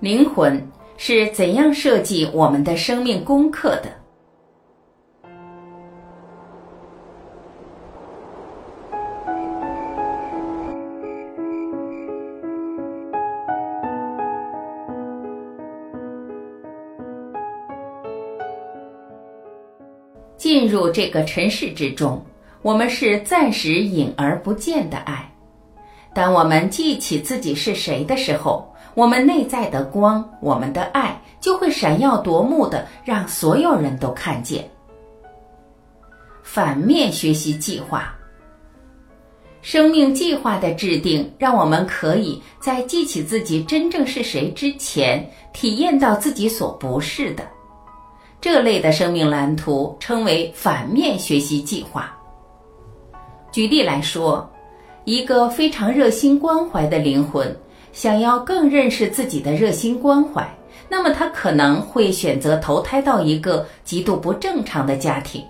灵魂是怎样设计我们的生命功课的？进入这个尘世之中，我们是暂时隐而不见的爱。当我们记起自己是谁的时候，我们内在的光，我们的爱就会闪耀夺目的，让所有人都看见。反面学习计划，生命计划的制定，让我们可以在记起自己真正是谁之前，体验到自己所不是的。这类的生命蓝图称为反面学习计划。举例来说，一个非常热心关怀的灵魂。想要更认识自己的热心关怀，那么他可能会选择投胎到一个极度不正常的家庭。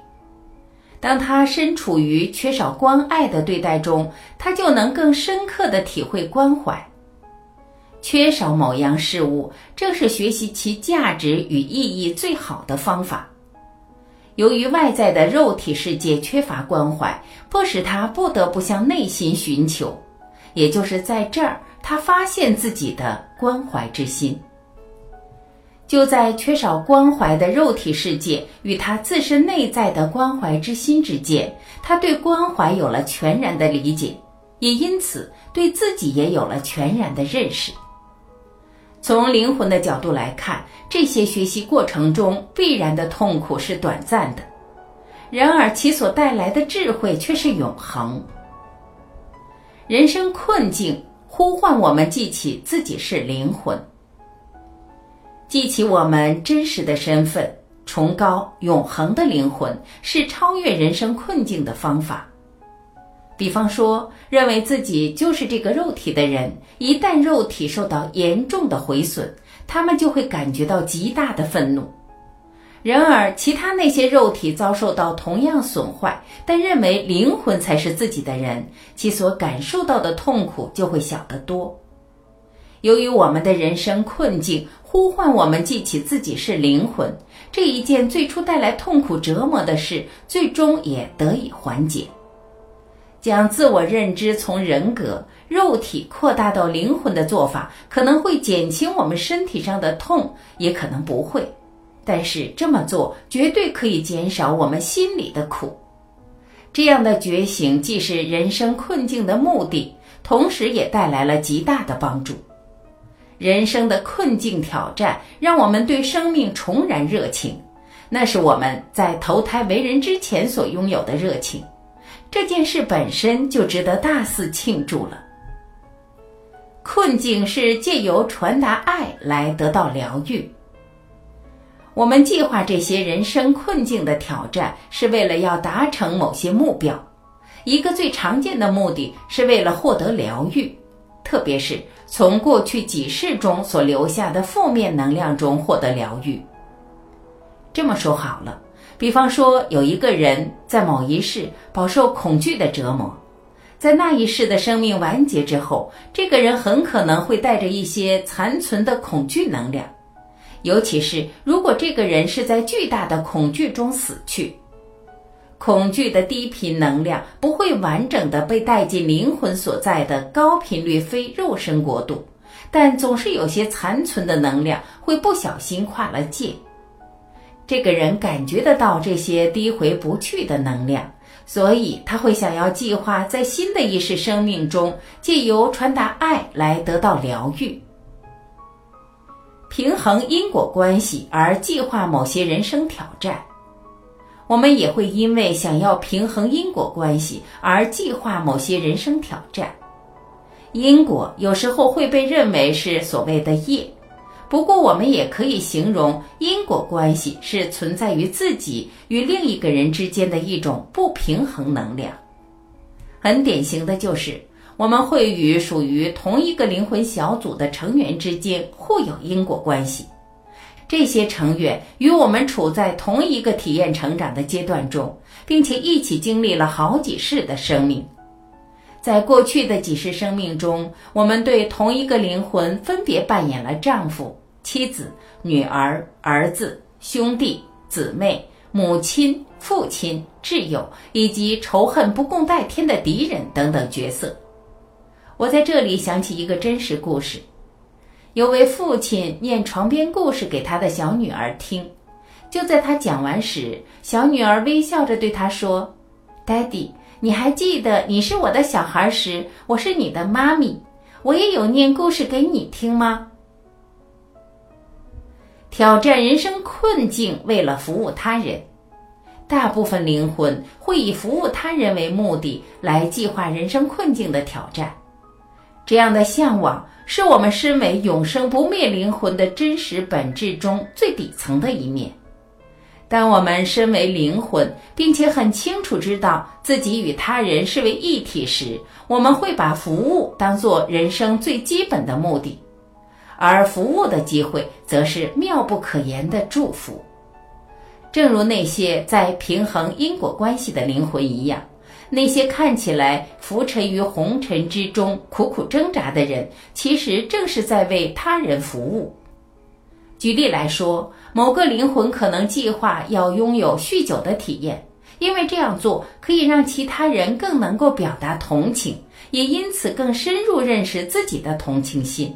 当他身处于缺少关爱的对待中，他就能更深刻的体会关怀。缺少某样事物，正是学习其价值与意义最好的方法。由于外在的肉体世界缺乏关怀，迫使他不得不向内心寻求，也就是在这儿。他发现自己的关怀之心，就在缺少关怀的肉体世界与他自身内在的关怀之心之间，他对关怀有了全然的理解，也因此对自己也有了全然的认识。从灵魂的角度来看，这些学习过程中必然的痛苦是短暂的，然而其所带来的智慧却是永恒。人生困境。呼唤我们记起自己是灵魂，记起我们真实的身份，崇高永恒的灵魂是超越人生困境的方法。比方说，认为自己就是这个肉体的人，一旦肉体受到严重的毁损，他们就会感觉到极大的愤怒。然而，其他那些肉体遭受到同样损坏，但认为灵魂才是自己的人，其所感受到的痛苦就会小得多。由于我们的人生困境呼唤我们记起自己是灵魂，这一件最初带来痛苦折磨的事，最终也得以缓解。将自我认知从人格、肉体扩大到灵魂的做法，可能会减轻我们身体上的痛，也可能不会。但是这么做绝对可以减少我们心里的苦。这样的觉醒既是人生困境的目的，同时也带来了极大的帮助。人生的困境挑战让我们对生命重燃热情，那是我们在投胎为人之前所拥有的热情。这件事本身就值得大肆庆祝了。困境是借由传达爱来得到疗愈。我们计划这些人生困境的挑战，是为了要达成某些目标。一个最常见的目的是为了获得疗愈，特别是从过去几世中所留下的负面能量中获得疗愈。这么说好了，比方说有一个人在某一世饱受恐惧的折磨，在那一世的生命完结之后，这个人很可能会带着一些残存的恐惧能量。尤其是如果这个人是在巨大的恐惧中死去，恐惧的低频能量不会完整的被带进灵魂所在的高频率非肉身国度，但总是有些残存的能量会不小心跨了界。这个人感觉得到这些低回不去的能量，所以他会想要计划在新的意识生命中，借由传达爱来得到疗愈。平衡因果关系而计划某些人生挑战，我们也会因为想要平衡因果关系而计划某些人生挑战。因果有时候会被认为是所谓的业，不过我们也可以形容因果关系是存在于自己与另一个人之间的一种不平衡能量。很典型的就是。我们会与属于同一个灵魂小组的成员之间互有因果关系，这些成员与我们处在同一个体验成长的阶段中，并且一起经历了好几世的生命。在过去的几世生命中，我们对同一个灵魂分别扮演了丈夫、妻子、女儿、儿子、兄弟、姊妹、母亲、父亲、挚友，以及仇恨不共戴天的敌人等等角色。我在这里想起一个真实故事：有位父亲念床边故事给他的小女儿听，就在他讲完时，小女儿微笑着对他说：“Daddy。”你还记得你是我的小孩时，我是你的妈咪，我也有念故事给你听吗？挑战人生困境，为了服务他人，大部分灵魂会以服务他人为目的来计划人生困境的挑战。这样的向往是我们身为永生不灭灵魂的真实本质中最底层的一面。当我们身为灵魂，并且很清楚知道自己与他人是为一体时，我们会把服务当做人生最基本的目的，而服务的机会则是妙不可言的祝福。正如那些在平衡因果关系的灵魂一样，那些看起来浮沉于红尘之中、苦苦挣扎的人，其实正是在为他人服务。举例来说，某个灵魂可能计划要拥有酗酒的体验，因为这样做可以让其他人更能够表达同情，也因此更深入认识自己的同情心。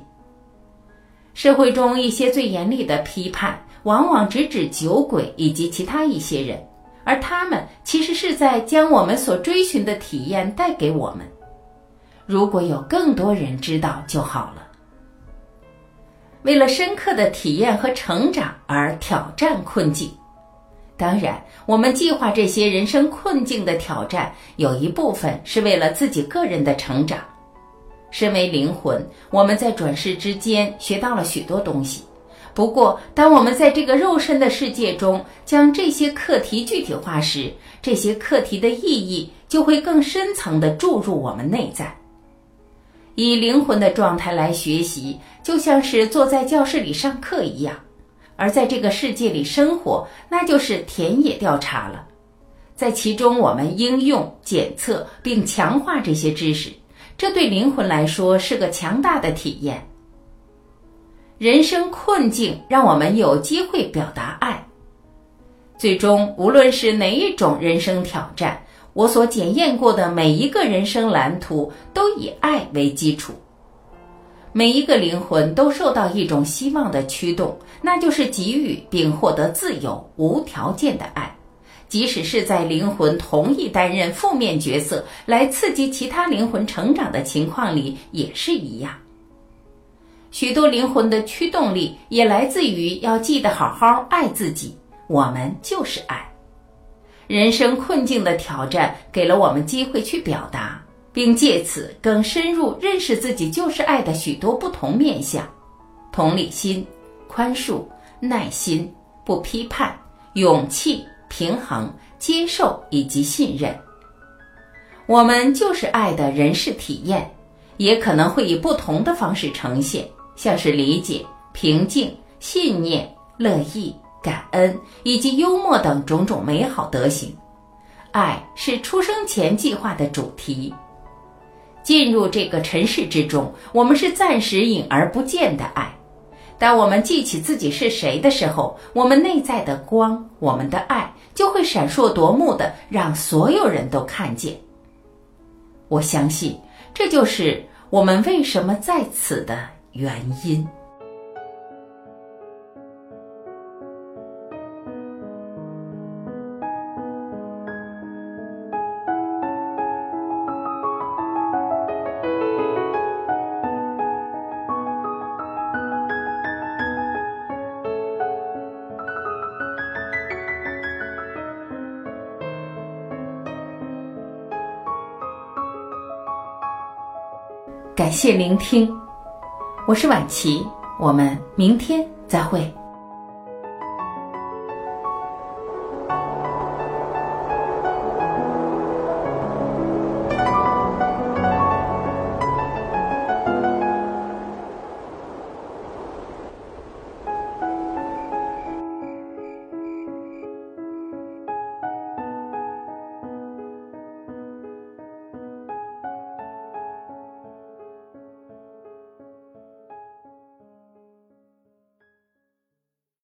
社会中一些最严厉的批判，往往直指酒鬼以及其他一些人，而他们其实是在将我们所追寻的体验带给我们。如果有更多人知道就好了。为了深刻的体验和成长而挑战困境，当然，我们计划这些人生困境的挑战，有一部分是为了自己个人的成长。身为灵魂，我们在转世之间学到了许多东西。不过，当我们在这个肉身的世界中将这些课题具体化时，这些课题的意义就会更深层地注入我们内在。以灵魂的状态来学习，就像是坐在教室里上课一样；而在这个世界里生活，那就是田野调查了。在其中，我们应用、检测并强化这些知识，这对灵魂来说是个强大的体验。人生困境让我们有机会表达爱。最终，无论是哪一种人生挑战。我所检验过的每一个人生蓝图都以爱为基础，每一个灵魂都受到一种希望的驱动，那就是给予并获得自由、无条件的爱，即使是在灵魂同意担任负面角色来刺激其他灵魂成长的情况里也是一样。许多灵魂的驱动力也来自于要记得好好爱自己，我们就是爱。人生困境的挑战给了我们机会去表达，并借此更深入认识自己就是爱的许多不同面相：同理心、宽恕、耐心、不批判、勇气、平衡、接受以及信任。我们就是爱的人事体验，也可能会以不同的方式呈现，像是理解、平静、信念、乐意。感恩以及幽默等种种美好德行，爱是出生前计划的主题。进入这个尘世之中，我们是暂时隐而不见的爱。当我们记起自己是谁的时候，我们内在的光，我们的爱就会闪烁夺目的，让所有人都看见。我相信，这就是我们为什么在此的原因。感谢聆听，我是婉琪，我们明天再会。